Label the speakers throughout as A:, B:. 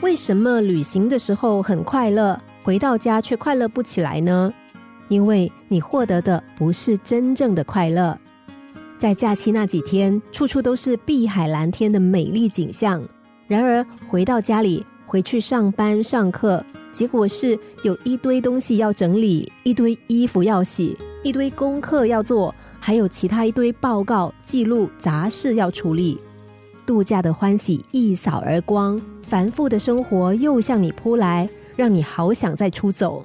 A: 为什么旅行的时候很快乐，回到家却快乐不起来呢？因为你获得的不是真正的快乐。在假期那几天，处处都是碧海蓝天的美丽景象。然而回到家里，回去上班上课，结果是有一堆东西要整理，一堆衣服要洗，一堆功课要做，还有其他一堆报告、记录、杂事要处理。度假的欢喜一扫而光，繁复的生活又向你扑来，让你好想再出走。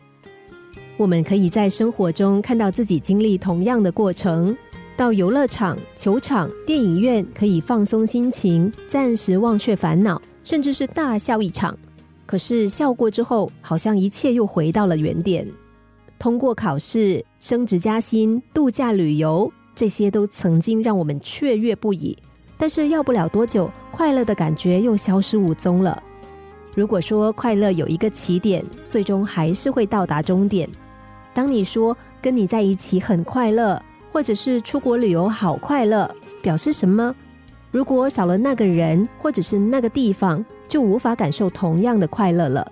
A: 我们可以在生活中看到自己经历同样的过程。到游乐场、球场、电影院，可以放松心情，暂时忘却烦恼，甚至是大笑一场。可是笑过之后，好像一切又回到了原点。通过考试、升职加薪、度假旅游，这些都曾经让我们雀跃不已。但是要不了多久，快乐的感觉又消失无踪了。如果说快乐有一个起点，最终还是会到达终点。当你说跟你在一起很快乐。或者是出国旅游好快乐，表示什么？如果少了那个人，或者是那个地方，就无法感受同样的快乐了。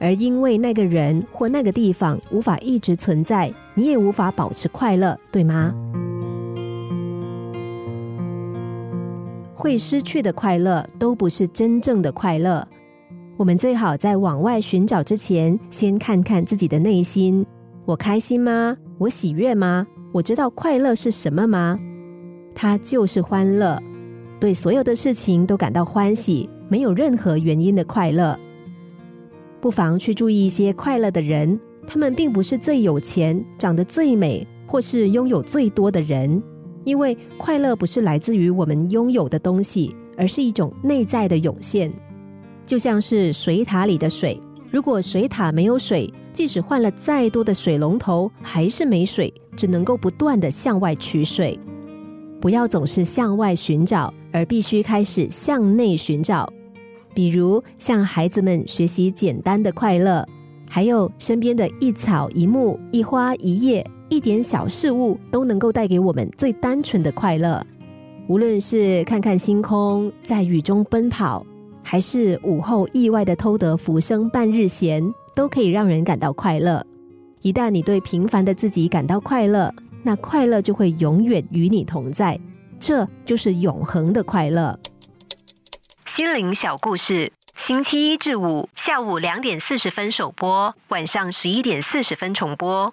A: 而因为那个人或那个地方无法一直存在，你也无法保持快乐，对吗？会失去的快乐都不是真正的快乐。我们最好在往外寻找之前，先看看自己的内心：我开心吗？我喜悦吗？我知道快乐是什么吗？它就是欢乐，对所有的事情都感到欢喜，没有任何原因的快乐。不妨去注意一些快乐的人，他们并不是最有钱、长得最美，或是拥有最多的人，因为快乐不是来自于我们拥有的东西，而是一种内在的涌现，就像是水塔里的水。如果水塔没有水，即使换了再多的水龙头，还是没水，只能够不断的向外取水。不要总是向外寻找，而必须开始向内寻找。比如，向孩子们学习简单的快乐，还有身边的一草一木、一花一叶、一点小事物，都能够带给我们最单纯的快乐。无论是看看星空，在雨中奔跑。还是午后意外的偷得浮生半日闲，都可以让人感到快乐。一旦你对平凡的自己感到快乐，那快乐就会永远与你同在，这就是永恒的快乐。心灵小故事，星期一至五下午两点四十分首播，晚上十一点四十分重播。